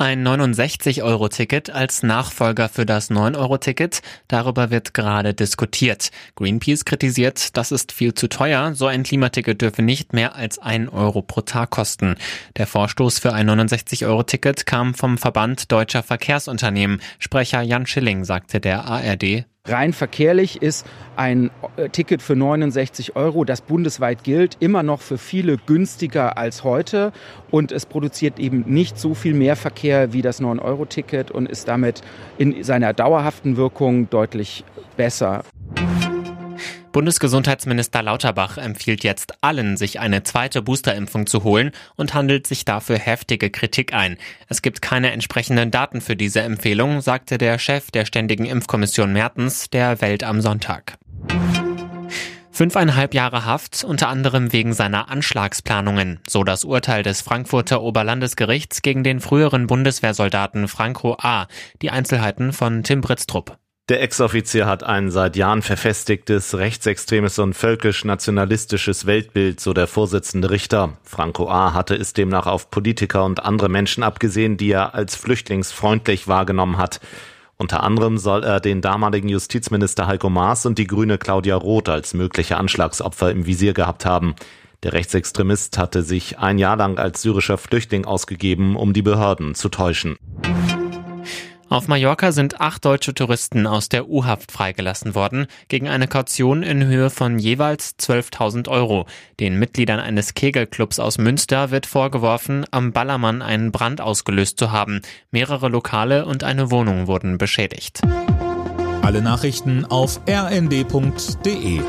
Ein 69-Euro-Ticket als Nachfolger für das 9-Euro-Ticket, darüber wird gerade diskutiert. Greenpeace kritisiert, das ist viel zu teuer, so ein Klimaticket dürfe nicht mehr als 1 Euro pro Tag kosten. Der Vorstoß für ein 69-Euro-Ticket kam vom Verband Deutscher Verkehrsunternehmen. Sprecher Jan Schilling sagte der ARD, Rein verkehrlich ist ein äh, Ticket für 69 Euro, das bundesweit gilt, immer noch für viele günstiger als heute. Und es produziert eben nicht so viel mehr Verkehr wie das 9-Euro-Ticket und ist damit in seiner dauerhaften Wirkung deutlich besser. Bundesgesundheitsminister Lauterbach empfiehlt jetzt allen, sich eine zweite Boosterimpfung zu holen und handelt sich dafür heftige Kritik ein. Es gibt keine entsprechenden Daten für diese Empfehlung, sagte der Chef der Ständigen Impfkommission Mertens der Welt am Sonntag. Fünfeinhalb Jahre Haft, unter anderem wegen seiner Anschlagsplanungen, so das Urteil des Frankfurter Oberlandesgerichts gegen den früheren Bundeswehrsoldaten Franco A. Die Einzelheiten von Tim Britztrup. Der Ex-Offizier hat ein seit Jahren verfestigtes rechtsextremes und völkisch-nationalistisches Weltbild, so der Vorsitzende Richter. Franco A. hatte es demnach auf Politiker und andere Menschen abgesehen, die er als flüchtlingsfreundlich wahrgenommen hat. Unter anderem soll er den damaligen Justizminister Heiko Maas und die grüne Claudia Roth als mögliche Anschlagsopfer im Visier gehabt haben. Der Rechtsextremist hatte sich ein Jahr lang als syrischer Flüchtling ausgegeben, um die Behörden zu täuschen. Auf Mallorca sind acht deutsche Touristen aus der U-Haft freigelassen worden, gegen eine Kaution in Höhe von jeweils 12.000 Euro. Den Mitgliedern eines Kegelclubs aus Münster wird vorgeworfen, am Ballermann einen Brand ausgelöst zu haben. Mehrere Lokale und eine Wohnung wurden beschädigt. Alle Nachrichten auf rnd.de